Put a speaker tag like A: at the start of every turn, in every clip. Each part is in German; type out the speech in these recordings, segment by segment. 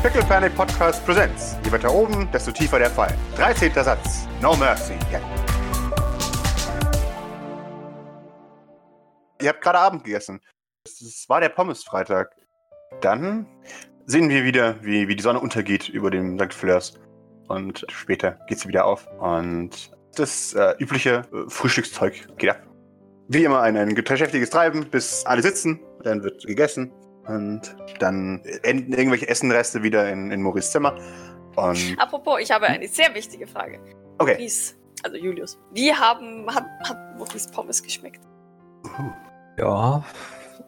A: Pickle Panic Podcast Presents. Je weiter oben, desto tiefer der Fall. 13. Satz. No Mercy. Ja. Ihr habt gerade Abend gegessen. Es war der Pommes-Freitag. Dann sehen wir wieder, wie, wie die Sonne untergeht über dem St. Fleurs. Und später geht sie wieder auf. Und das äh, übliche äh, Frühstückszeug geht ab. Wie immer ein, ein geschäftiges Treiben, bis alle sitzen. Dann wird gegessen. Und dann enden irgendwelche Essenreste wieder in, in Maurice Zimmer. Und
B: Apropos, ich habe eine sehr wichtige Frage.
A: okay.
B: Maurice, also Julius, wie haben, hat, hat Maurice Pommes geschmeckt?
C: Ja,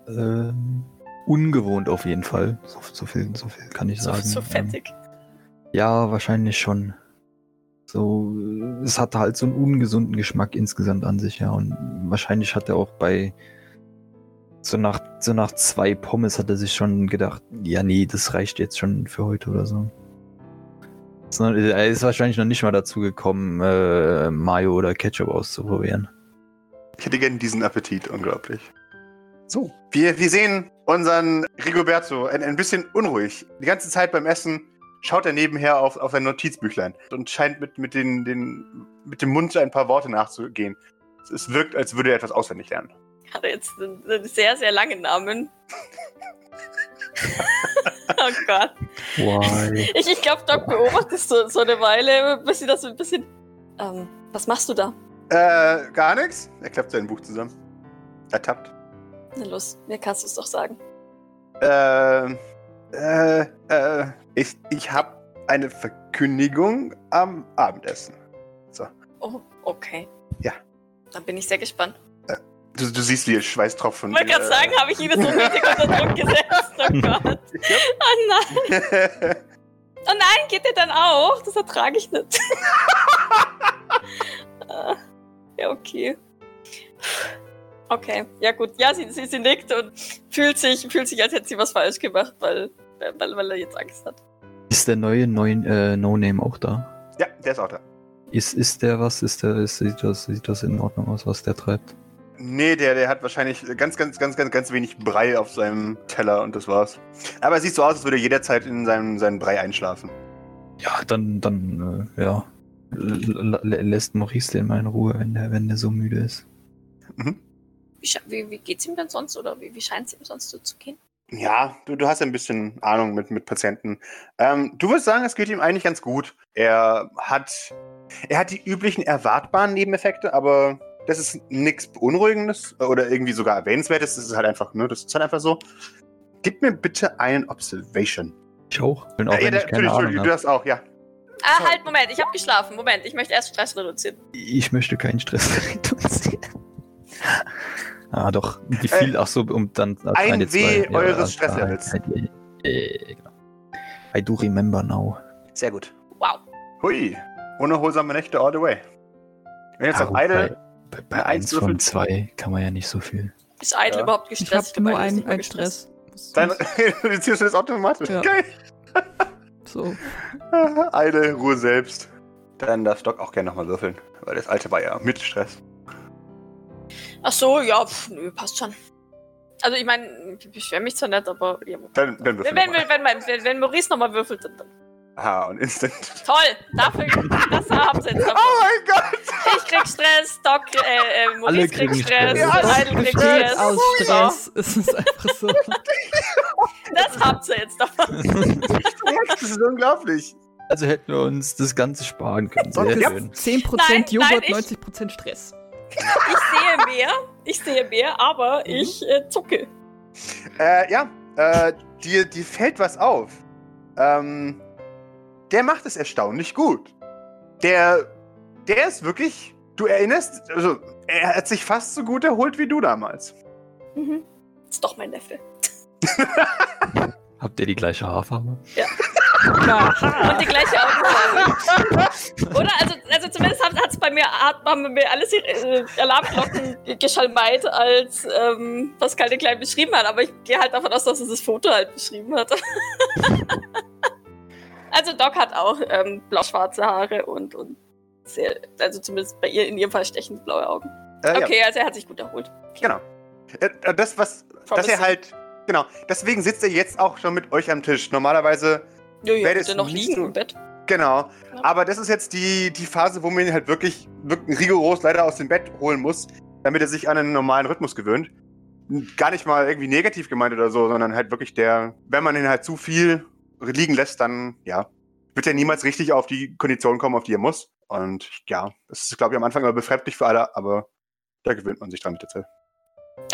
C: ähm, ungewohnt auf jeden Fall. So, so, viel, so viel kann ich
B: So,
C: sagen.
B: so
C: Ähm,
B: fettig.
C: ja, wahrscheinlich schon. So, es hatte halt so einen ungesunden Geschmack insgesamt an sich, ja. Und wahrscheinlich hat er auch bei so nach, so nach zwei Pommes hat er sich schon gedacht, ja, nee, das reicht jetzt schon für heute oder so. Sondern Er ist wahrscheinlich noch nicht mal dazu gekommen, äh, Mayo oder Ketchup auszuprobieren.
A: Ich hätte gerne diesen Appetit, unglaublich. So, wir, wir sehen unseren Rigoberto ein, ein bisschen unruhig. Die ganze Zeit beim Essen schaut er nebenher auf, auf sein Notizbüchlein und scheint mit, mit, den, den, mit dem Mund ein paar Worte nachzugehen. Es wirkt, als würde er etwas auswendig lernen.
B: Hat er jetzt einen, einen sehr, sehr langen Namen. oh Gott.
C: Why?
B: Ich, ich glaube, Doc beobachtet so, so eine Weile, bis sie das so ein bisschen. Ähm, was machst du da?
A: Äh, gar nichts. Er klappt sein Buch zusammen. Er tappt.
B: Na los, mir kannst du es doch sagen.
A: Äh, äh, äh, ich, ich habe eine Verkündigung am Abendessen.
B: Oh, okay.
A: Ja.
B: Dann bin ich sehr gespannt.
A: Du, du siehst, wie Schweißtropfen.
B: Ich wollte gerade
A: äh,
B: sagen, habe ich ihn so unnötig unter Druck gesetzt. Oh Gott. Oh nein. Oh nein, geht der dann auch? Das ertrage ich nicht. Ja, okay. Okay, ja gut. Ja, sie, sie, sie nickt und fühlt sich, fühlt sich, als hätte sie was falsch gemacht, weil, weil, weil er jetzt Angst hat.
C: Ist der neue neuen, äh, No-Name auch da?
A: ja, der ist auch da.
C: Ist, ist der was? Ist der, ist, sieht, das, sieht das in Ordnung aus, was der treibt?
A: Nee, der, der hat wahrscheinlich ganz, ganz, ganz, ganz, ganz wenig Brei auf seinem Teller und das war's. Aber es sieht so aus, als würde er jederzeit in seinem, seinen Brei einschlafen.
C: Ja, dann, dann, äh, ja. L l- lässt Maurice den mal in Ruhe, wenn der, wenn der so müde ist.
A: Mhm.
B: Wie, wie geht's ihm denn sonst oder wie, wie scheint es ihm sonst so zu gehen?
A: Ja, du, du hast ja ein bisschen Ahnung mit, mit Patienten. Ähm, du würdest sagen, es geht ihm eigentlich ganz gut. Er hat, er hat die üblichen erwartbaren Nebeneffekte, aber das ist nichts Beunruhigendes oder irgendwie sogar Erwähnenswertes. Das ist halt einfach, ne, das ist halt einfach so. Gib mir bitte einen Observation.
C: Ich auch. Bin auch
A: Äh, ja,
C: wenn
A: der-
C: ich keine
A: Entschuldigung,
C: Ahnung
A: du hast auch, ja.
B: Ah, halt, Moment, ich habe geschlafen. Moment, ich möchte erst Stress reduzieren.
C: Ich möchte keinen Stress reduzieren. ah, doch. Wie viel? Ach so, um dann. ah,
A: Ein W
C: zwei-
A: eures
C: ah,
A: Stresslevels.
C: äh, äh, genau. I do remember now.
A: Sehr gut.
B: Wow.
A: Hui. Unerholsame Nächte all the way. Wenn jetzt
C: Ja,
A: auf
C: gut,
A: Idle.
C: Bei, bei, bei
A: eins
C: 1 von
A: würfelt-
C: 2 kann man ja nicht so viel.
B: Ist Eitel
A: Ja.
B: überhaupt
D: Ich
B: gestresst?
D: habe nur
B: hab eigentlich
D: einen, einen
B: gestresst.
D: Stress.
A: Dein reduzierst du das automatisch?
D: Ja.
A: Geil.
D: So.
A: Eine Ruhe selbst. Dann darf Doc auch gerne nochmal würfeln, weil das alte war ja mit Stress.
B: Ach so, ja, pf, nö, passt schon. Also ich meine, ich beschwere mich zwar nicht, aber ja.
A: Dann, dann
B: wenn,
A: würfel
B: wenn, wenn, wenn, wenn, wenn Maurice nochmal würfelt, dann, dann.
A: Aha, und instant.
B: Toll! Dafür, das haben sie jetzt davon.
A: Oh mein Gott!
B: Ich krieg Doc, äh, äh, Maurice
C: Alle
B: kriegt
C: kriegen
B: Stress,
C: Stress.
B: Kriegt
D: Besteht
B: Stress.
D: aus
B: So,
D: Stress. Es ist einfach so.
B: das habt ihr jetzt davon.
A: Das ist unglaublich.
C: Also hätten wir uns das Ganze sparen können. Sehr
A: Ja.
C: schön.
D: 10%
B: Nein,
D: Joghurt,
B: nein, ich-
D: 90% Stress.
B: Ich sehe mehr, ich sehe mehr, aber ich äh, zucke.
A: Äh, ja, äh, dir, dir fällt was auf. Ähm, der macht es erstaunlich gut. Der, der ist wirklich, du erinnerst, also, er hat sich fast so gut erholt wie du damals.
B: Mhm. Ist doch mein Neffe.
C: Habt ihr die gleiche Haarfarbe?
D: Klar.
B: Und die gleiche Augenfarbe. Oder? Also, also zumindest hat es bei mir, hat, haben mir alles äh, Alarmglocken geschalmeit, als ähm, Pascal den Kleinen beschrieben hat. Aber ich gehe halt davon aus, dass es das Foto halt beschrieben hat. also Doc hat auch ähm, blau-schwarze Haare und, und sehr, also zumindest bei ihr in ihrem Fall stechend blaue Augen.
A: Äh, ja.
B: Okay, also er hat sich gut erholt.
A: Genau. Äh, Das, was, dass er halt, genau, deswegen sitzt er jetzt auch schon mit euch am Tisch. Normalerweise es
B: bitte noch liegen
A: so-
B: im Bett.
A: Genau.
B: Ja.
A: Aber das ist jetzt die, die Phase, wo man ihn halt wirklich, wirklich rigoros leider aus dem Bett holen muss, damit er sich an einen normalen Rhythmus gewöhnt. Gar nicht mal irgendwie negativ gemeint oder so, sondern halt wirklich der, wenn man ihn halt zu viel liegen lässt, dann, ja, wird er niemals richtig auf die Kondition kommen, auf die er muss. Und ja, das ist, glaube ich, am Anfang immer befremdlich für alle, aber da gewöhnt man sich dran mit der Zeit.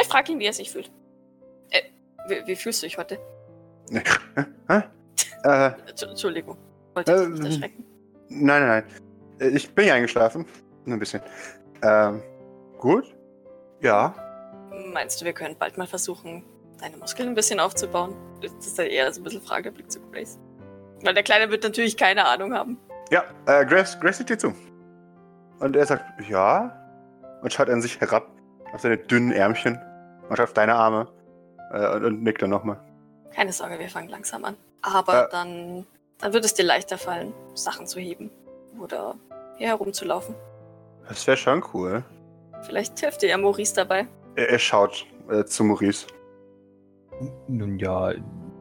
B: Ich frage ihn, wie er sich fühlt. Äh, wie, wie fühlst du dich heute?
A: Hä? äh,
B: Entsch- Entschuldigung. Wollte ich dich nicht erschrecken.
A: Nein, nein, nein. Äh, Ich bin ja eingeschlafen. Nur ein bisschen. Ähm, gut. Ja.
B: Meinst du, wir können bald mal versuchen, deine Muskeln ein bisschen aufzubauen? Das ist ja eher so ein bisschen Frage, Blick zu Grace. Weil der Kleine wird natürlich keine Ahnung haben.
A: Ja, äh, Grace, Grace sieht dir zu. Und er sagt, ja. Und schaut an sich herab. Auf seine dünnen Ärmchen. Und auf deine Arme. Äh, und, und nickt dann nochmal.
B: Keine Sorge, wir fangen langsam an. Aber
A: Äh.
B: dann, dann wird es dir leichter fallen, Sachen zu heben. Oder hier herumzulaufen.
A: Das wäre schon cool.
B: Vielleicht hilft dir ja Maurice dabei.
A: Er, er schaut äh, zu Maurice.
C: Nun ja,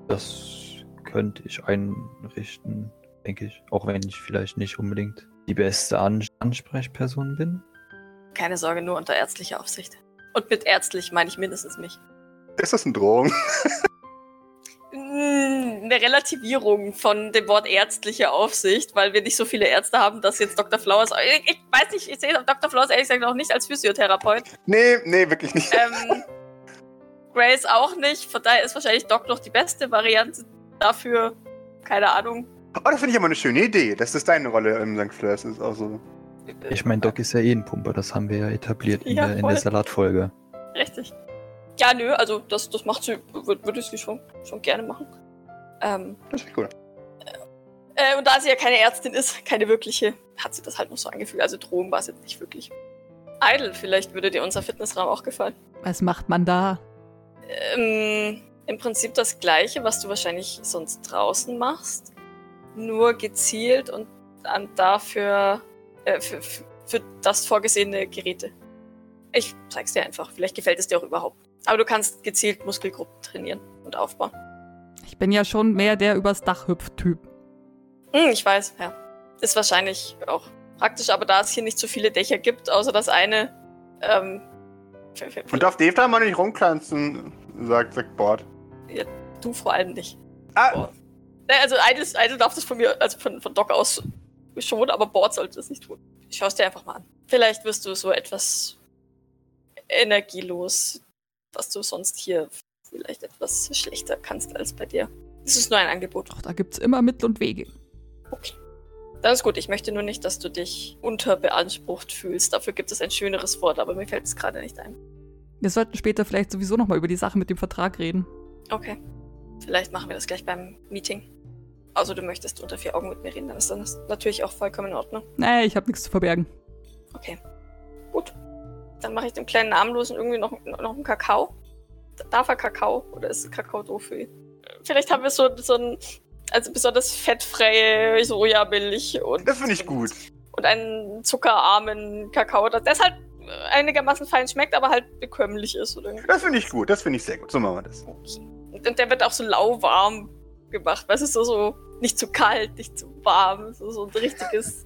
C: das könnte ich einrichten, denke ich. Auch wenn ich vielleicht nicht unbedingt die beste An Ansprechperson bin.
B: Keine Sorge, nur unter ärztlicher Aufsicht. Und mit ärztlich meine ich mindestens mich.
A: Ist das eine Drohung?
B: Mm, Eine Relativierung von dem Wort ärztliche Aufsicht, weil wir nicht so viele Ärzte haben, dass jetzt Dr. Flowers. Ich, ich weiß nicht, ich sehe Dr. Flowers ehrlich gesagt auch nicht als Physiotherapeut.
A: nee, nee, wirklich nicht.
B: Ähm, Grace auch nicht. Von daher ist wahrscheinlich Doc noch die beste Variante dafür. Keine Ahnung.
A: Oh, das finde ich aber eine schöne Idee. dass Das deine Rolle im St. Fleurs. ist auch so.
C: Ich meine, Doc ist ja eh ein Pumper, das haben wir ja etabliert in,
B: Ja,
C: der, in der Salatfolge.
B: Richtig. Ja, nö, also das, das macht sie, würde würd sie schon, schon gerne machen. Ähm,
A: Das finde ich cool.
B: äh, und da sie ja keine Ärztin ist, keine wirkliche, hat sie das halt noch so angefühlt. Also Drohung war es jetzt nicht wirklich. Idle, vielleicht würde dir unser Fitnessraum auch gefallen.
D: Was macht man da?
B: Ähm, Im Prinzip das gleiche, was du wahrscheinlich sonst draußen machst. Nur gezielt und dann dafür äh, für, für, das vorgesehene Geräte. Ich zeig's dir einfach. Vielleicht gefällt es dir auch überhaupt. Aber du kannst gezielt Muskelgruppen trainieren und aufbauen.
D: Ich bin ja schon mehr der übers Dach hüpft Typ.
B: Hm, ich weiß, ja. Ist wahrscheinlich auch praktisch, aber da es hier nicht so viele Dächer gibt, außer das eine, ähm, für, für,
A: Und darf Dave da mal nicht rumklanzen, sagt, sagt Bord.
B: du vor allem nicht.
A: Ah,
B: Boah. Äh, Also Idle, Idle darf das von mir, also von, von Doc aus schon, aber Board sollte das nicht tun. Schau es dir einfach mal an. Vielleicht wirst du so etwas energielos, was du sonst hier vielleicht etwas schlechter kannst als bei dir. Es ist nur ein Angebot.
D: Doch, da gibt's immer Mittel und Wege.
B: Okay. Dann ist gut. Ich möchte nur nicht, dass du dich unterbeansprucht fühlst. Dafür gibt es ein schöneres Wort, aber mir fällt es gerade nicht ein.
D: Wir sollten später vielleicht sowieso nochmal über die Sache mit dem Vertrag reden.
B: Okay. Vielleicht machen wir das gleich beim Meeting. Also du möchtest unter vier Augen mit mir reden, dann ist das natürlich auch vollkommen in Ordnung.
D: Naja, ich habe nichts zu verbergen.
B: Okay. Gut. Dann mache ich dem kleinen Namenlosen irgendwie noch, noch einen Kakao. Darf er Kakao? Oder ist Kakao doof für ihn? Vielleicht haben wir so, so ein, also besonders fettfreie Sojamilch und,
A: das finde ich gut.
B: und einen zuckerarmen Kakao, der der halt einigermaßen fein schmeckt, aber halt bekömmlich ist. Oder irgendwie.
A: Das finde ich gut. Das finde ich sehr gut. So machen wir das.
B: Okay. Und der wird auch so lauwarm gemacht. Weißt du, so, so nicht zu kalt, nicht zu warm. So, so ein richtiges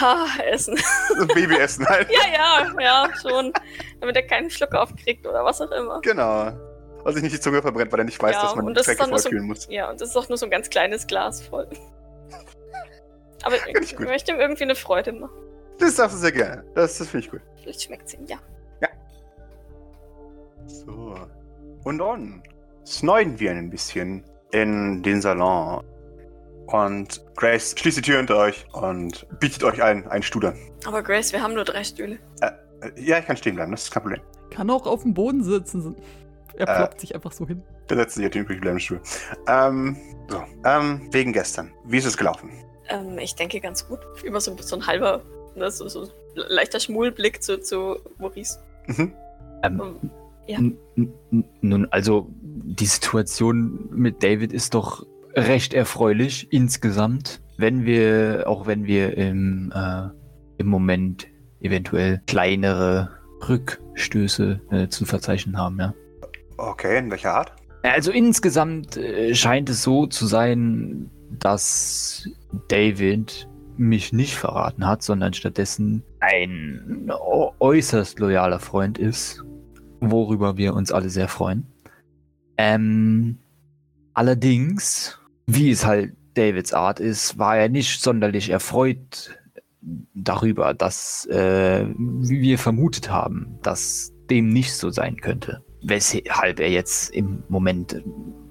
B: Ha-Essen.
A: So ein Babyessen halt.
B: ja, ja, ja, schon. Damit er keinen Schluck aufkriegt oder was auch immer.
A: Genau. Und sich nicht die Zunge verbrennt, weil er nicht weiß,
B: Ja,
A: dass man
B: das dann nur so-
A: vorkühlen muss.
B: Ja, und das ist auch nur so ein ganz kleines Glas voll. Aber ich,
A: ich
B: möchte ihm irgendwie eine Freude machen.
A: Das darfst du sehr gerne. Das, das finde ich gut.
B: Vielleicht schmeckt es ihm, ja.
A: So. Und dann sneuden wir ein bisschen in den Salon. Und Grace schließt die Tür hinter euch und bietet euch allen einen Stuhl an.
B: Aber Grace, wir haben nur drei Stühle.
A: Äh, Ja, ich kann stehen bleiben, das ist kein Problem.
D: Kann auch auf dem Boden sitzen. Er
A: Äh.
D: ploppt sich einfach so hin.
A: Dann setzt sich auf den übrig bleibenden Stuhl. Ähm, so. Ähm, wegen gestern. Wie ist es gelaufen?
B: Ähm, ich denke ganz gut. Immer so, so ein halber, ne, so, so leichter Schmulblick zu, zu Maurice.
A: Mhm.
C: Ähm,
B: Ähm, Ja.
C: Nun, also die Situation mit David ist doch recht erfreulich insgesamt, wenn wir, auch wenn wir im, äh, im Moment eventuell kleinere Rückstöße äh, zu verzeichnen haben, ja.
A: Okay, in welcher Art?
C: Also insgesamt äh, scheint es so zu sein, dass David mich nicht verraten hat, sondern stattdessen ein äußerst loyaler Freund ist, worüber wir uns alle sehr freuen. Ähm, allerdings, wie es halt Davids Art ist, war er nicht sonderlich erfreut darüber, dass äh, wie wir vermutet haben, dass dem nicht so sein könnte. Weshalb er jetzt im Moment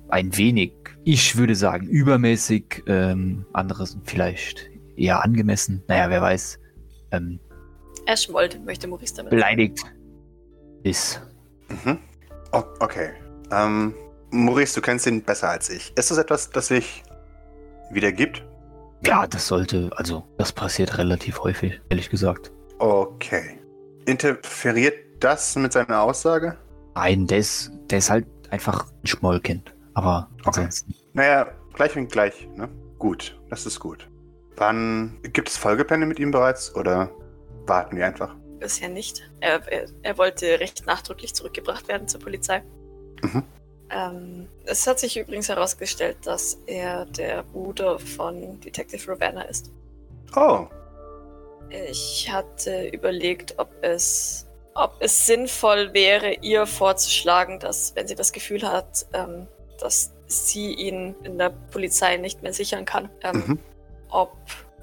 C: ein wenig, ich würde sagen, übermäßig, ähm, anderes vielleicht eher angemessen, naja, wer weiß, ähm,
B: Er schmollt, möchte Maurice damit.
C: beleidigt ist.
A: Mhm. Okay. Ähm, Maurice, du kennst ihn besser als ich. Ist das etwas, das sich wieder gibt?
C: Ja, das sollte, also das passiert relativ häufig, ehrlich gesagt.
A: Okay. Interferiert das mit seiner Aussage?
C: Nein, der ist, der ist halt einfach ein Schmollkind. Aber
A: Okay.
C: ansonsten.
A: Naja, gleich und gleich, ne? Gut, das ist gut. Wann gibt es Folgepläne mit ihm bereits oder warten wir einfach?
B: Bisher nicht. Er, er, er wollte recht nachdrücklich zurückgebracht werden zur Polizei.
A: Mhm.
B: Ähm, es hat sich übrigens herausgestellt, dass er der Bruder von Detective Ravenna ist.
A: Oh,
B: Ich hatte überlegt, ob es, ob es sinnvoll wäre, ihr vorzuschlagen, dass, wenn sie das Gefühl hat, ähm, dass sie ihn in der Polizei nicht mehr sichern kann, ähm,
A: Mhm.
B: ob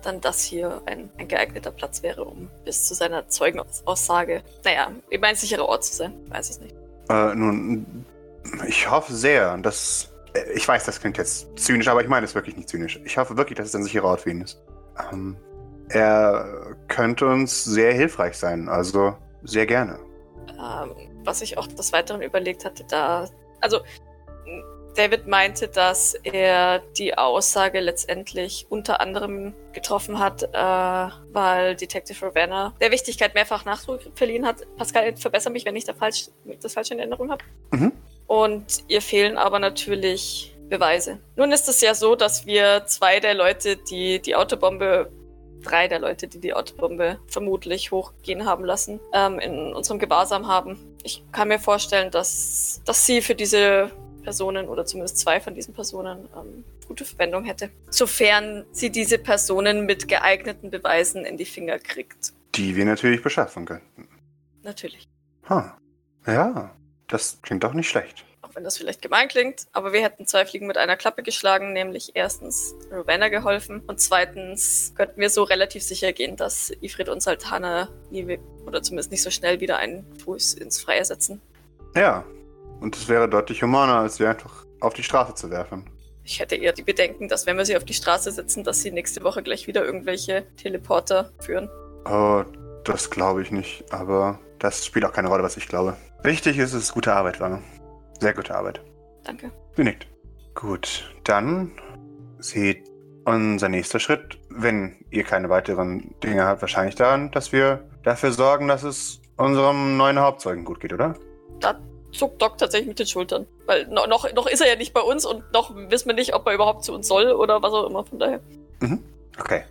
B: dann das hier ein, ein geeigneter Platz wäre, um bis zu seiner Zeugenaussage, naja, eben ein sicherer Ort zu sein. Ich weiß es nicht.
A: äh, nun, ich hoffe sehr, dass. äh, Ich weiß, das klingt jetzt zynisch, aber ich meine es wirklich nicht zynisch. Ich hoffe wirklich, dass es ein sicherer Ort für ihn ist. Ähm, er könnte uns sehr hilfreich sein, also sehr gerne.
B: ähm, was ich auch des Weiteren überlegt hatte, da. Also, David meinte, dass er die Aussage letztendlich unter anderem getroffen hat, äh, weil Detective Ravenna der Wichtigkeit mehrfach Nachdruck verliehen hat. Pascal, verbessere mich, wenn ich da falsch, das falsche in Erinnerung habe.
A: Mhm.
B: Und ihr fehlen aber natürlich Beweise. Nun ist es ja so, dass wir zwei der Leute, die die Autobombe drei der Leute, die die Autobombe vermutlich hochgehen haben lassen, ähm, in unserem Gewahrsam haben. Ich kann mir vorstellen, dass, dass sie für diese Personen oder zumindest zwei von diesen Personen ähm, gute Verwendung hätte. Sofern sie diese Personen mit geeigneten Beweisen in die Finger kriegt.
A: Die wir natürlich beschaffen könnten.
B: Natürlich.
A: Ha. Ja, das klingt doch nicht schlecht.
B: Auch wenn das vielleicht gemein klingt, aber wir hätten zwei Fliegen mit einer Klappe geschlagen, nämlich erstens Ravenna geholfen und zweitens könnten wir so relativ sicher gehen, dass Ifrit und Sultana nie oder zumindest nicht so schnell wieder einen Fuß ins Freie setzen.
A: Ja, und es wäre deutlich humaner, als sie einfach auf die Straße zu werfen.
B: Ich hätte eher die Bedenken, dass wenn wir sie auf die Straße setzen, dass sie nächste Woche gleich wieder irgendwelche Teleporter führen.
A: Oh, das glaube ich nicht, aber das spielt auch keine Rolle, was ich glaube. Wichtig ist, es gute Arbeit war. Sehr gute Arbeit.
B: Danke.
A: Sie nickt. Gut, dann sieht unser nächster Schritt, wenn ihr keine weiteren Dinge habt, wahrscheinlich daran, dass wir dafür sorgen, dass es unserem neuen Hauptzeugen gut geht, oder?
B: Da zuckt Doc tatsächlich mit den Schultern. Weil no, noch, noch ist er ja nicht bei uns und noch wissen wir nicht, ob er überhaupt zu uns soll oder was auch immer. Von daher.
A: Okay.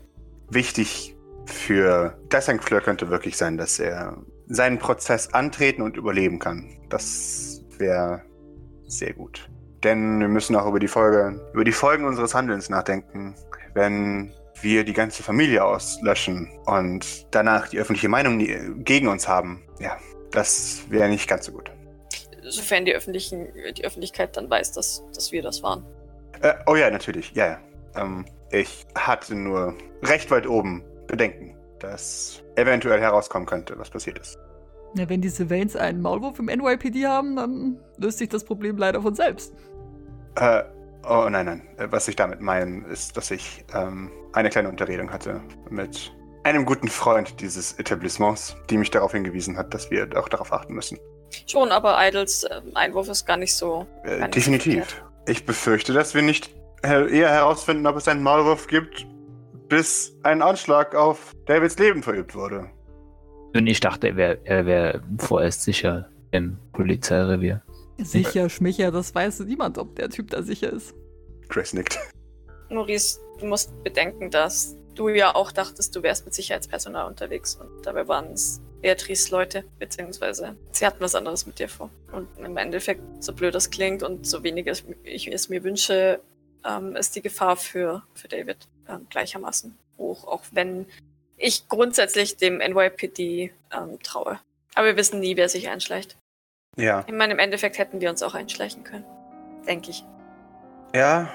A: Wichtig für Dassank Fleur könnte wirklich sein, dass er seinen Prozess antreten und überleben kann. Das wäre sehr gut. Denn wir müssen auch über die Folge, über die Folgen unseres Handelns nachdenken, wenn wir die ganze Familie auslöschen und danach die öffentliche Meinung gegen uns haben. Ja, das wäre nicht ganz so gut.
B: Sofern die, öffentlichen, die Öffentlichkeit dann weiß, dass, dass wir das waren.
A: Äh, oh ja, natürlich. Ja, ja. Ähm, ich hatte nur recht weit oben Bedenken, dass eventuell herauskommen könnte, was passiert ist.
D: Ja, wenn diese Vanes einen Maulwurf im NYPD haben, dann löst sich das Problem leider von selbst.
A: Äh, oh nein, nein. Was ich damit meine, ist, dass ich ähm, eine kleine Unterredung hatte mit einem guten Freund dieses Etablissements, die mich darauf hingewiesen hat, dass wir auch darauf achten müssen.
B: Schon, aber Idles ähm, Einwurf ist gar nicht so.
A: Äh,
B: Gar nicht so
A: definitiv. Ich befürchte, dass wir nicht eher herausfinden, ob es einen Maulwurf gibt, bis ein Anschlag auf Davids Leben verübt wurde.
C: Und ich dachte, er wäre er wär vorerst sicher im Polizeirevier.
D: Sicher, Schmicher, das weiß niemand, ob der Typ da sicher ist.
A: Chris nickt.
B: Maurice, du musst bedenken, dass du ja auch dachtest, du wärst mit Sicherheitspersonal unterwegs und dabei waren es Beatrice Leute, beziehungsweise sie hatten was anderes mit dir vor. Und im Endeffekt, so blöd das klingt und so wenig es- ich es mir wünsche, ähm, ist die Gefahr für, für David ähm, gleichermaßen hoch, auch wenn ich grundsätzlich dem NYPD ähm, traue. Aber wir wissen nie, wer sich einschleicht.
A: Ja.
B: Ich meine, im Endeffekt hätten wir uns auch einschleichen können. Denke ich.
A: Ja,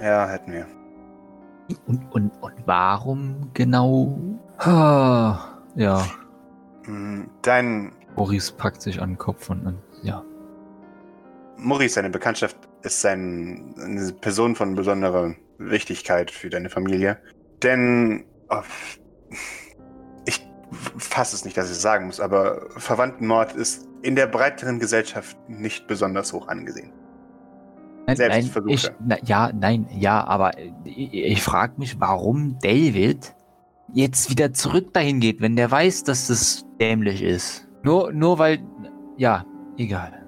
A: ja, hätten wir.
C: Und, und, und warum genau? Ja,
A: Hm, Dein
C: Boris packt sich an den Kopf und, und ja.
A: Maurice, deine Bekanntschaft ist ein, eine Person von besonderer Wichtigkeit für deine Familie. Denn oh, ich fasse es nicht, dass ich es sagen muss, aber Verwandtenmord ist in der breiteren Gesellschaft nicht besonders hoch angesehen.
C: Nein,
A: Selbstversuche.
C: ich, na, ja, nein, ja, aber ich, ich frage mich, warum David jetzt wieder zurück dahin geht, wenn der weiß, dass das dämlich ist. Nur, nur weil, ja, egal.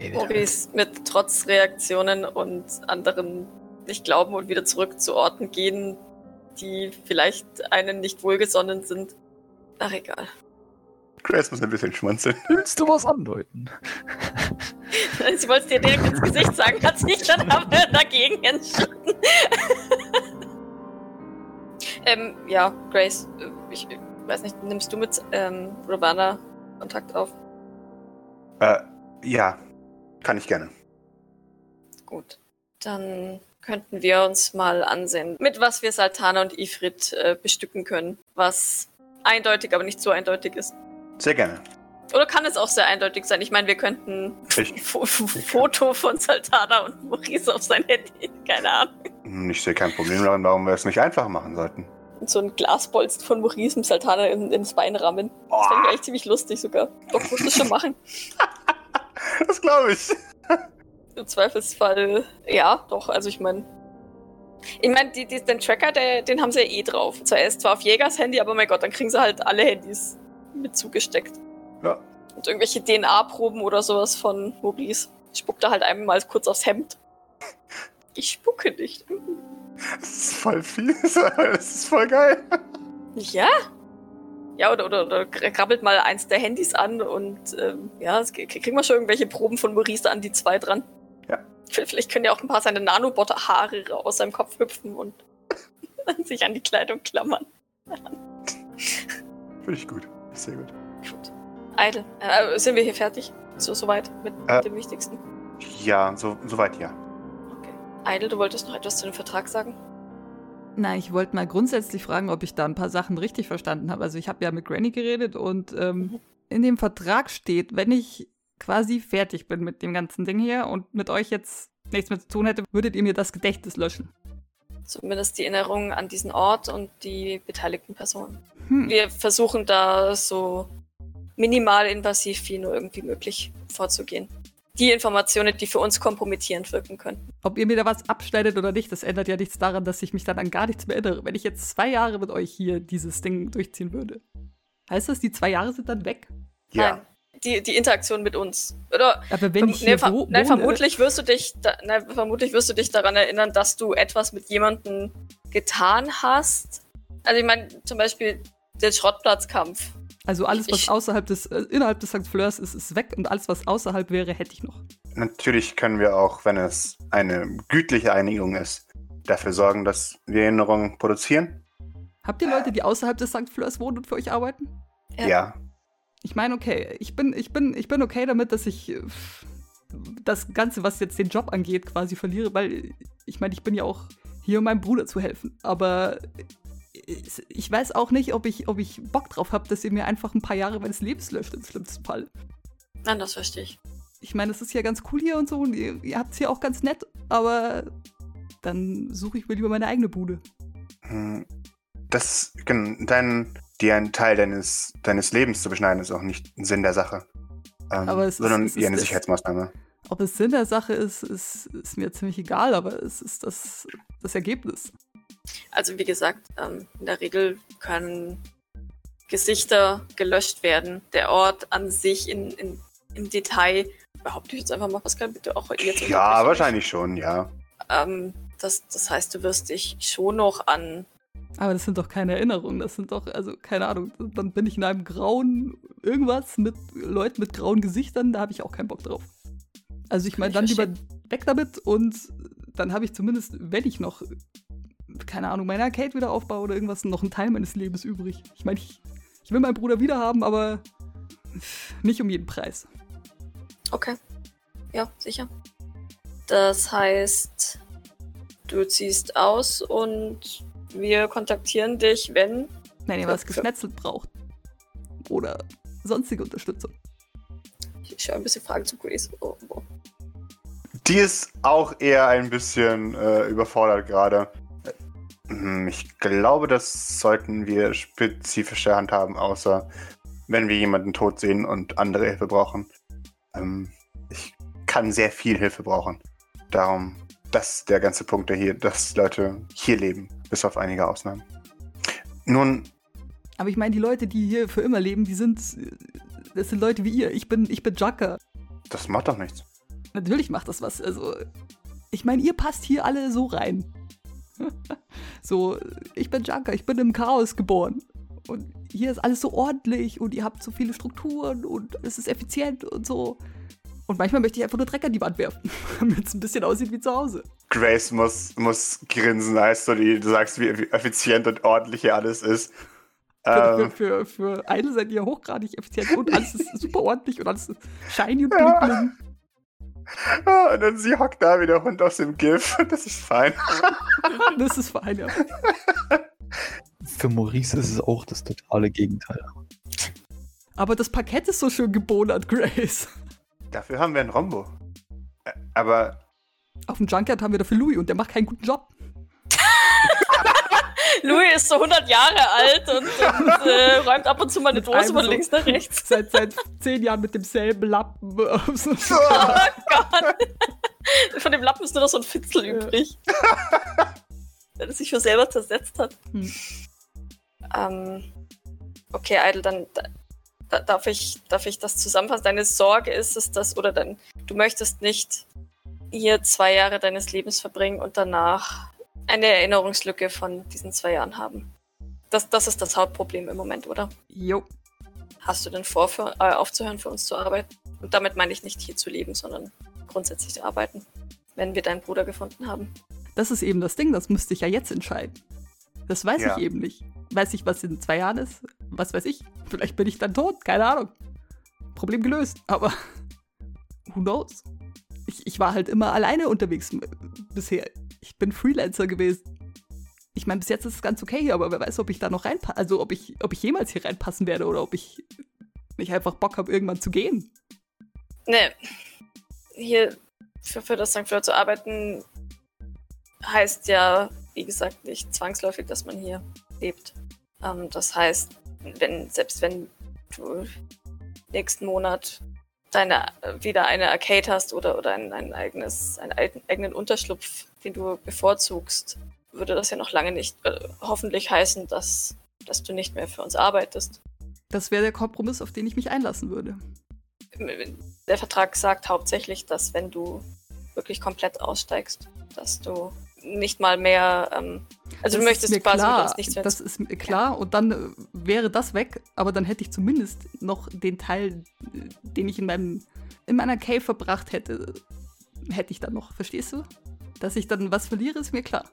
C: David.
B: Maurice mit Trotzreaktionen und anderen nicht glauben und wieder zurück zu Orten gehen, die vielleicht einen nicht wohlgesonnen sind. Ach, egal.
A: Grace muss ein bisschen schmunzeln.
C: Willst du was andeuten?
B: Sie wollte es dir direkt ins Gesicht sagen, hat sich dann aber dagegen entschieden. ähm, ja, Grace, äh, ich ich weiß nicht, nimmst du mit ähm, Ravana Kontakt auf?
A: Äh, ja, kann ich gerne.
B: Gut. Dann könnten wir uns mal ansehen, mit was wir Saltana und Ifrit äh, bestücken können, was eindeutig, aber nicht so eindeutig ist.
A: Sehr gerne.
B: Oder kann es auch sehr eindeutig sein? Ich meine, wir könnten ein Foto von Saltana und Maurice auf sein Handy, keine Ahnung.
A: ich sehe kein Problem daran, warum wir es nicht einfach machen sollten.
B: Und so ein Glasbolzen von Maurice mit Saltana in, ins Bein rammen. Das fände ich eigentlich ziemlich lustig sogar. Doch, muss das schon machen.
A: Das glaube ich.
B: Im Zweifelsfall, ja, doch, also ich meine. Ich meine, den Tracker, der, den haben sie ja eh drauf. Zwar erst zwar auf Jägers Handy, aber mein Gott, dann kriegen sie halt alle Handys mit zugesteckt.
A: Ja.
B: Und irgendwelche DNA-Proben oder sowas von Maurice. Spuckt er halt einmal kurz aufs Hemd. Ich spucke nicht.
A: Das ist voll aber das ist voll geil.
B: Ja? Ja, oder, oder, oder krabbelt mal eins der Handys an und ähm, ja, es, kriegen wir schon irgendwelche Proben von Maurice an die zwei dran. Vielleicht können ja auch ein paar seine Nanobotter-Haare aus seinem Kopf hüpfen und sich an die Kleidung klammern.
A: Finde ich gut. Sehr gut.
B: Gut. Idle. Äh, sind wir hier fertig? So, soweit mit
A: Äh.
B: dem Wichtigsten.
A: Ja, so, soweit ja.
B: Okay. Idle, du wolltest noch etwas zu dem Vertrag sagen?
D: Na, ich wollte mal grundsätzlich fragen, ob ich da ein paar Sachen richtig verstanden habe. Also ich habe ja mit Granny geredet und ähm,
B: Mhm.
D: in dem Vertrag steht, wenn ich quasi fertig bin mit dem ganzen Ding hier und mit euch jetzt nichts mehr zu tun hätte, würdet ihr mir das Gedächtnis löschen.
B: Zumindest die Erinnerung an diesen Ort und die beteiligten Personen.
D: Hm.
B: Wir versuchen da so minimal invasiv wie nur irgendwie möglich vorzugehen. Die Informationen, die für uns kompromittierend wirken könnten.
D: Ob ihr mir da was abschneidet oder nicht, das ändert ja nichts daran, dass ich mich dann an gar nichts mehr erinnere. Wenn ich jetzt zwei Jahre mit euch hier dieses Ding durchziehen würde. Heißt das, die zwei Jahre sind dann weg?
A: Ja.
B: Nein, die, die Interaktion mit uns. Oder
D: Aber wenn ich hier
B: nee, ver nein,
D: wohne-
B: vermutlich wirst du dich da, nein, vermutlich wirst du dich daran erinnern, dass du etwas mit jemandem getan hast. Also ich meine, zum Beispiel den Schrottplatzkampf.
D: Also alles, was
B: Ich-
D: außerhalb des, äh, innerhalb des St. Fleurs ist, ist weg und alles, was außerhalb wäre, hätte ich noch.
A: Natürlich können wir auch, wenn es eine gütliche Einigung ist, dafür sorgen, dass wir Erinnerungen produzieren.
D: Habt ihr Leute, die außerhalb des St. Fleurs wohnen und für euch arbeiten?
B: Ja.
A: Ja.
D: Ich meine, okay, ich bin, ich bin, ich bin okay damit, dass ich äh, das Ganze, was jetzt den Job angeht, quasi verliere, weil ich meine, ich bin ja auch hier, um meinem Bruder zu helfen. Aber es- ich weiß auch nicht, ob ich, ob ich Bock drauf habe, dass ihr mir einfach ein paar Jahre meines Lebens löscht, im schlimmsten Fall.
B: Nein, das verstehe ich.
D: Ich meine, es ist ja ganz cool hier und so und ihr, ihr habt es hier auch ganz nett, aber dann suche ich mir lieber meine eigene Bude.
A: Hm, Das, gen- dein, dir einen Teil deines, deines Lebens zu beschneiden, ist auch nicht Sinn der Sache. Ähm,
D: Aber es ist-
A: sondern
D: es
A: eher eine
D: ist-
A: Sicherheitsmaßnahme.
D: Ob es Sinn der Sache ist, ist, ist mir ziemlich egal, aber es ist das, das Ergebnis.
B: Also wie gesagt, ähm, in der Regel können Gesichter gelöscht werden. Der Ort an sich in, in, im Detail, behaupte ich jetzt einfach mal, Pascal, bitte auch jetzt
A: Ja, wahrscheinlich schon, ja.
B: Ähm, das, das heißt, du wirst dich schon noch an
D: Aber das sind doch keine Erinnerungen, das sind doch, also keine Ahnung, dann bin ich in einem grauen irgendwas mit Leuten mit grauen Gesichtern, da habe ich auch keinen Bock drauf. Also ich meine, dann lieber weg damit und dann habe ich zumindest, wenn ich noch, keine Ahnung, meine Arcade wieder aufbaue oder irgendwas, noch einen Teil meines Lebens übrig. Ich meine, ich, ich will meinen Bruder wieder haben, aber nicht um jeden Preis.
B: Okay. Ja, sicher. Das heißt, du ziehst aus und wir kontaktieren dich, wenn.
D: Wenn ihr was geschnetzelt braucht. Oder sonstige Unterstützung.
B: Ich schaue ein bisschen Fragen zu Grace. Oh, oh.
A: Die ist auch eher ein bisschen äh, überfordert gerade. Hm, Ich glaube, das sollten wir spezifischer handhaben, außer wenn wir jemanden tot sehen und andere Hilfe brauchen. Ähm, ich kann sehr viel Hilfe brauchen. Darum, das ist der ganze Punkt, der hier, dass Leute hier leben, bis auf einige Ausnahmen. Nun,
D: Aber ich meine, die Leute, die hier für immer leben, die sind. Das sind Leute wie ihr. Ich bin, ich bin Jacker.
A: das macht doch nichts.
D: Natürlich macht das was. Also, ich meine, ihr passt hier alle so rein. so, ich bin Junker, ich bin im Chaos geboren. Und hier ist alles so ordentlich und ihr habt so viele Strukturen und es ist effizient und so. Und manchmal möchte ich einfach nur Dreck an die Wand werfen, damit es ein bisschen aussieht wie zu Hause.
A: Grace muss, muss grinsen, als du, die, du sagst, wie, wie effizient und ordentlich hier alles ist.
D: Für,
A: Ähm,
D: für, für, für eine seid ihr hochgradig effizient und alles ist super ordentlich und alles ist shiny und
A: Ja.
D: bling bling.
A: ah, und dann sie hockt da wie der Hund aus dem GIF. Das ist fein.
D: Das ist fein, ja.
C: Für Maurice ist es auch das totale Gegenteil.
D: Aber das Parkett ist so schön gebonert, Grace.
A: Dafür haben wir einen Rombo. Aber
D: Auf dem Junkyard haben wir dafür Louis und der macht keinen guten Job.
B: Louis ist so 100 Jahre alt und, und äh, räumt ab und zu mal eine Dose von
D: so-
B: links nach rechts.
D: Seit, seit zehn Jahren mit demselben Lappen. auf so-
B: Oh Gott. Von dem Lappen ist nur noch so ein Fitzel
D: Ja.
B: übrig. Wenn er sich für selber zersetzt hat.
D: Hm.
B: Ähm, okay, Idle, dann da, da, darf, ich, darf ich das zusammenfassen? Deine Sorge ist es, dass, oder dann, du möchtest nicht hier zwei Jahre deines Lebens verbringen und danach eine Erinnerungslücke von diesen zwei Jahren haben. Das, das ist das Hauptproblem im Moment, oder?
D: Jo.
B: Hast du denn vor, für, äh, aufzuhören, für uns zu arbeiten? Und damit meine ich nicht hier zu leben, sondern grundsätzlich zu arbeiten, wenn wir deinen Bruder gefunden haben.
D: Das ist eben das Ding, das müsste ich ja jetzt entscheiden. Das weiß
A: Ja.
D: ich eben nicht. Weiß ich, was in zwei Jahren ist? Was weiß ich? Vielleicht bin ich dann tot, keine Ahnung. Problem gelöst, aber who knows? Ich, ich war halt immer alleine unterwegs bisher. Ich bin Freelancer gewesen. Ich meine, bis jetzt ist es ganz okay hier, aber wer weiß, ob ich da noch reinpasse. Also, ob ich, ob ich jemals hier reinpassen werde oder ob ich nicht einfach Bock habe, irgendwann zu gehen.
B: Ne, hier für, für das St. Fleur zu arbeiten heißt ja, wie gesagt, nicht zwangsläufig, dass man hier lebt. Ähm, das heißt, wenn, selbst wenn du nächsten Monat deine, wieder eine Arcade hast oder, oder ein, ein eigenes, einen alten, eigenen Unterschlupf, den du bevorzugst, würde das ja noch lange nicht äh, hoffentlich heißen, dass, dass du nicht mehr für uns arbeitest.
D: Das wäre der Kompromiss, auf den ich mich einlassen würde.
B: der Vertrag sagt hauptsächlich, dass wenn du wirklich komplett aussteigst, dass du nicht mal mehr, ähm, also du
D: Das
B: möchtest
D: ist mir
B: quasi
D: klar,
B: uns nichts mehr.
D: Das ist mir klar und dann äh, wäre das weg, aber dann hätte ich zumindest noch den Teil, äh, den ich in meinem in meiner Cave verbracht hätte, hätte ich dann noch, verstehst du? Dass ich dann was verliere, ist mir klar.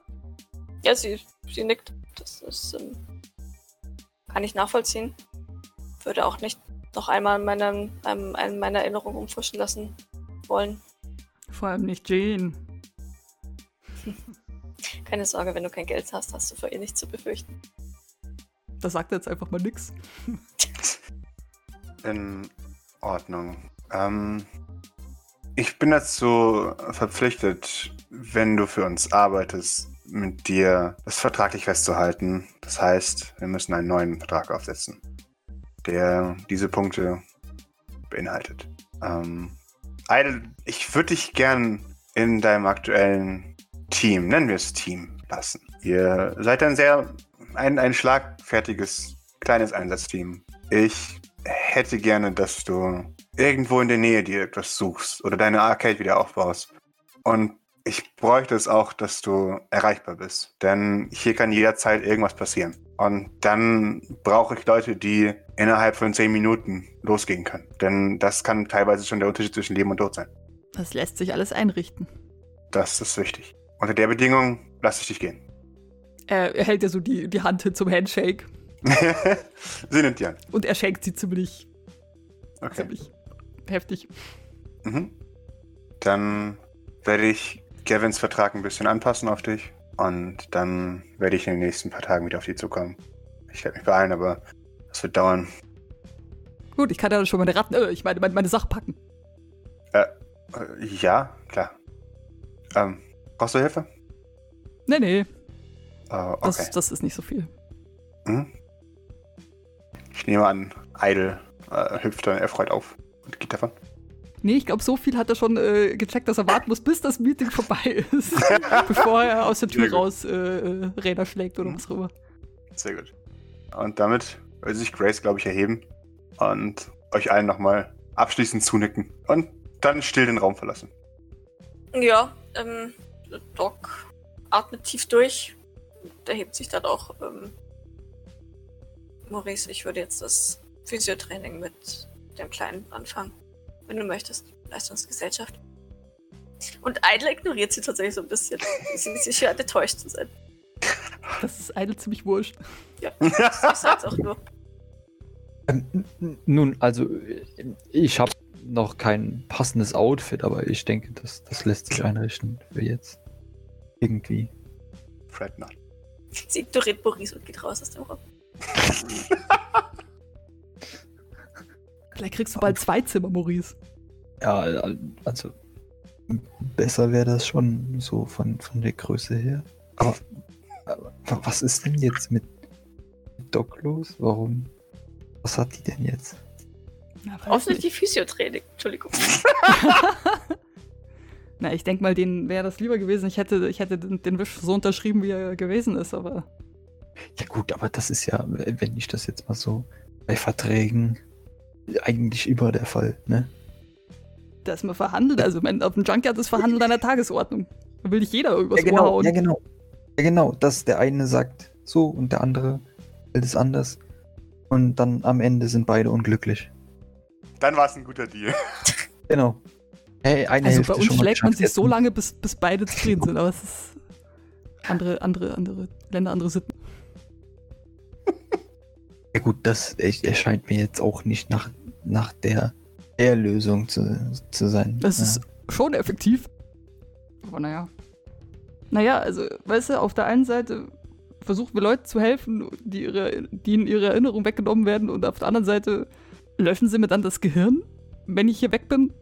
B: ja, sie, sie nickt. Das ist, ähm, kann ich nachvollziehen. Würde auch nicht noch einmal meine, ähm, eine meiner Erinnerungen umfrischen lassen wollen.
D: Vor allem nicht Jane.
B: Keine Sorge, wenn du kein Geld hast, hast du vor ihr nichts zu befürchten.
D: Da sagt er jetzt einfach mal nix.
A: in Ordnung. Ähm, ich bin dazu verpflichtet, wenn du für uns arbeitest, mit dir das vertraglich festzuhalten. Das heißt, wir müssen einen neuen Vertrag aufsetzen, der diese Punkte beinhaltet. Ähm, Idle, ich würde dich gern in deinem aktuellen Team, nennen wir es Team, lassen. Ihr seid ein sehr, ein, ein schlagfertiges, kleines Einsatzteam. Ich hätte gerne, dass du irgendwo in der Nähe dir etwas suchst oder deine Arcade wieder aufbaust. Und ich bräuchte es auch, dass du erreichbar bist. Denn hier kann jederzeit irgendwas passieren. Und dann brauche ich Leute, die innerhalb von 10 Minuten losgehen können. Denn das kann teilweise schon der Unterschied zwischen Leben und Tod sein.
D: Das lässt sich alles einrichten.
A: Das ist wichtig. Unter der Bedingung lasse ich dich gehen.
D: Er, er hält ja so die, die Hand hin zum Handshake.
A: sie nimmt die an.
D: Und er schenkt sie ziemlich,
A: Okay.
D: ziemlich heftig.
A: Mhm. Dann werde ich Gavins Vertrag ein bisschen anpassen auf dich. Und dann werde ich in den nächsten paar Tagen wieder auf dich zukommen. Ich werde mich beeilen, aber das wird dauern.
D: Gut, ich kann ja schon meine Ratten, äh, ich meine, meine, meine Sachen packen.
A: Äh, ja, klar. Ähm, brauchst du Hilfe?
D: Nee, nee,
A: Äh, okay.
D: das, das ist nicht so viel.
A: Mhm. Ich nehme an, Idle äh, hüpft dann erfreut auf und geht davon.
D: Nee, ich glaube, so viel hat er schon äh, gecheckt, dass er warten muss, bis das Meeting vorbei ist. bevor er aus der Tür raus äh, äh, Räder schlägt oder
A: Mhm.
D: was auch immer.
A: Sehr gut. Und damit will sich Grace, glaube ich, erheben und euch allen nochmal abschließend zunicken und dann still den Raum verlassen.
B: Ja, ähm, Doc atmet tief durch. Der hebt sich dann auch. Ähm, Maurice, ich würde jetzt das Physiotraining mit dem Kleinen anfangen. Wenn du möchtest. Leistungsgesellschaft. Und Idle ignoriert sie tatsächlich so ein bisschen. sie, sie scheint enttäuscht zu sein.
D: Das ist Idle ziemlich wurscht.
B: Ja, ich sag's auch nur.
C: Ähm, nun, also äh, ich habe noch kein passendes Outfit, aber ich denke, das, das lässt sich einrichten für jetzt. Irgendwie.
A: Fred not.
B: Sie ignoriert Maurice und geht raus aus dem Raum.
D: Vielleicht kriegst du bald zwei Zimmer, Maurice.
C: Ja, al- also besser wäre das schon so von, von der Größe her. Aber, aber was ist denn jetzt mit Doc los? Warum? Was hat die denn jetzt?
B: Offensichtlich. Physiotraining. Entschuldigung.
D: Na, ich denke mal, denen wäre das lieber gewesen. Ich hätte, ich hätte den, den Wisch so unterschrieben, wie er gewesen ist, aber
C: Ja gut, aber das ist ja, wenn ich das jetzt mal so bei Verträgen eigentlich immer der Fall, ne?
D: da ist mal verhandelt. Also, wenn auf dem Junkyard ist verhandelt an der Tagesordnung. Da will nicht jeder irgendwas
C: ja, genau,
D: vorhauen.
C: ja, genau. Ja, genau, dass der eine sagt so und der andere will es anders. Und dann am Ende sind beide unglücklich.
A: Dann war es ein guter Deal.
C: Genau. Hey, eine
D: Also
C: Hälfte
D: bei uns schlägt man sich so lange, bis, bis beide zufrieden sind, aber es ist andere, andere, andere Länder, andere Sitten.
C: Ja gut, das erscheint mir jetzt auch nicht nach, nach der, der Lösung zu, zu sein.
D: Das
C: ja.
D: ist schon effektiv. Aber naja. Naja, also, weißt du, auf der einen Seite versuchen wir Leuten zu helfen, die, ihre, die in ihre Erinnerung weggenommen werden, und auf der anderen Seite löschen sie mir dann das Gehirn, wenn ich hier weg bin.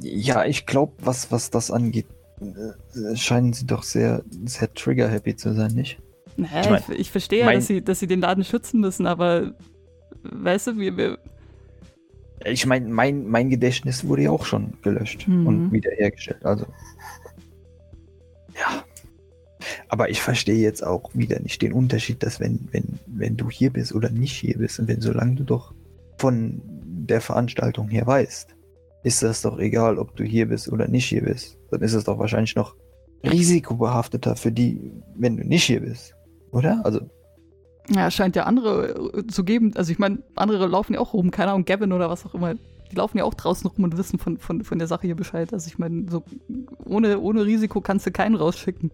C: Ja, ich glaube, was, was das angeht, äh, scheinen sie doch sehr, sehr trigger-happy zu sein, nicht?
D: Naja,
C: Ich
D: ich,
C: mein-
D: ich, verstehe ja,
C: mein-
D: dass sie, dass sie den Laden schützen müssen, aber weißt du, wir, wir
C: Ich meine, mein, mein Gedächtnis wurde ja auch schon gelöscht
D: Mhm.
C: und wiederhergestellt. Also. Ja. Aber ich verstehe jetzt auch wieder nicht den Unterschied, dass wenn, wenn, wenn du hier bist oder nicht hier bist und wenn, solange du doch von der Veranstaltung her weißt, ist das doch egal, ob du hier bist oder nicht hier bist. Dann ist es doch wahrscheinlich noch risikobehafteter für die, wenn du nicht hier bist. Oder? Also,
D: Ja, scheint ja andere äh, zu geben. Also ich meine, andere laufen ja auch rum, keine Ahnung, Gavin oder was auch immer. Die laufen ja auch draußen rum und wissen von, von, von der Sache hier Bescheid. Also ich meine, so ohne, ohne Risiko kannst du keinen rausschicken.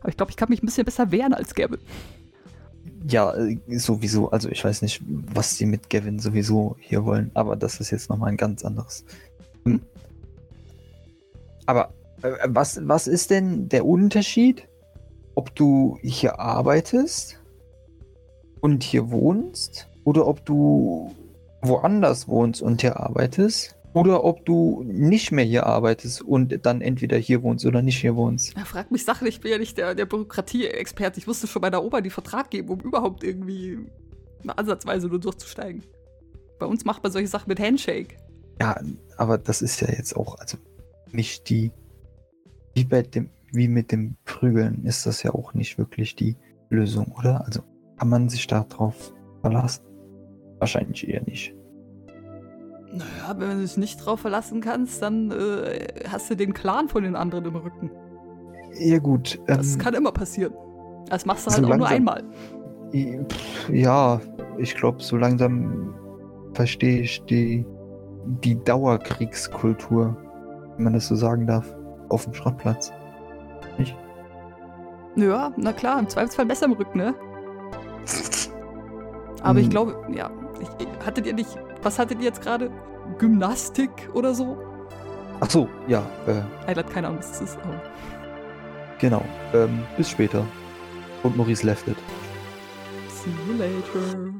D: Aber ich glaube, ich kann mich ein bisschen besser wehren als Gavin.
C: Ja, äh, sowieso. Also ich weiß nicht, was sie mit Gavin sowieso hier wollen, aber das ist jetzt nochmal ein ganz anderes. Hm. Aber äh, was, was ist denn der Unterschied, ob du hier arbeitest und hier wohnst oder ob du woanders wohnst und hier arbeitest oder ob du nicht mehr hier arbeitest und dann entweder hier wohnst oder nicht hier wohnst?
D: Ja, frag mich Sachen, ich bin ja nicht der, der Bürokratie-Experte. Ich musste schon bei der Oma die Vertrag geben, um überhaupt irgendwie eine Ansatzweise nur durchzusteigen. Bei uns macht man solche Sachen mit Handshake.
C: Ja, aber das ist ja jetzt auch, also nicht die, wie bei dem, wie mit dem Prügeln ist das ja auch nicht wirklich die Lösung, oder? Also kann man sich da drauf verlassen? Wahrscheinlich eher nicht.
D: Naja, wenn du dich nicht drauf verlassen kannst, dann äh, hast du den Clan von den anderen im Rücken.
C: Ja gut.
D: Das
C: ähm,
D: kann immer passieren. Das machst du
C: so
D: halt auch nur einmal.
C: ja, ich glaube, so langsam verstehe ich die, die Dauerkriegskultur, wenn man das so sagen darf, auf dem Schrottplatz. Nicht?
D: Ja, na klar, im Zweifelsfall besser im Rücken, ne? Aber ich
C: Hm.
D: glaube, ja. Ich, ich- hattet ihr nicht. Was hattet ihr jetzt gerade? Gymnastik oder so?
C: Ach so, ja, äh,
D: Er hat keine Ahnung, was das ist. Aber
C: genau. Ähm, bis später. Und Maurice left it.
D: see you later.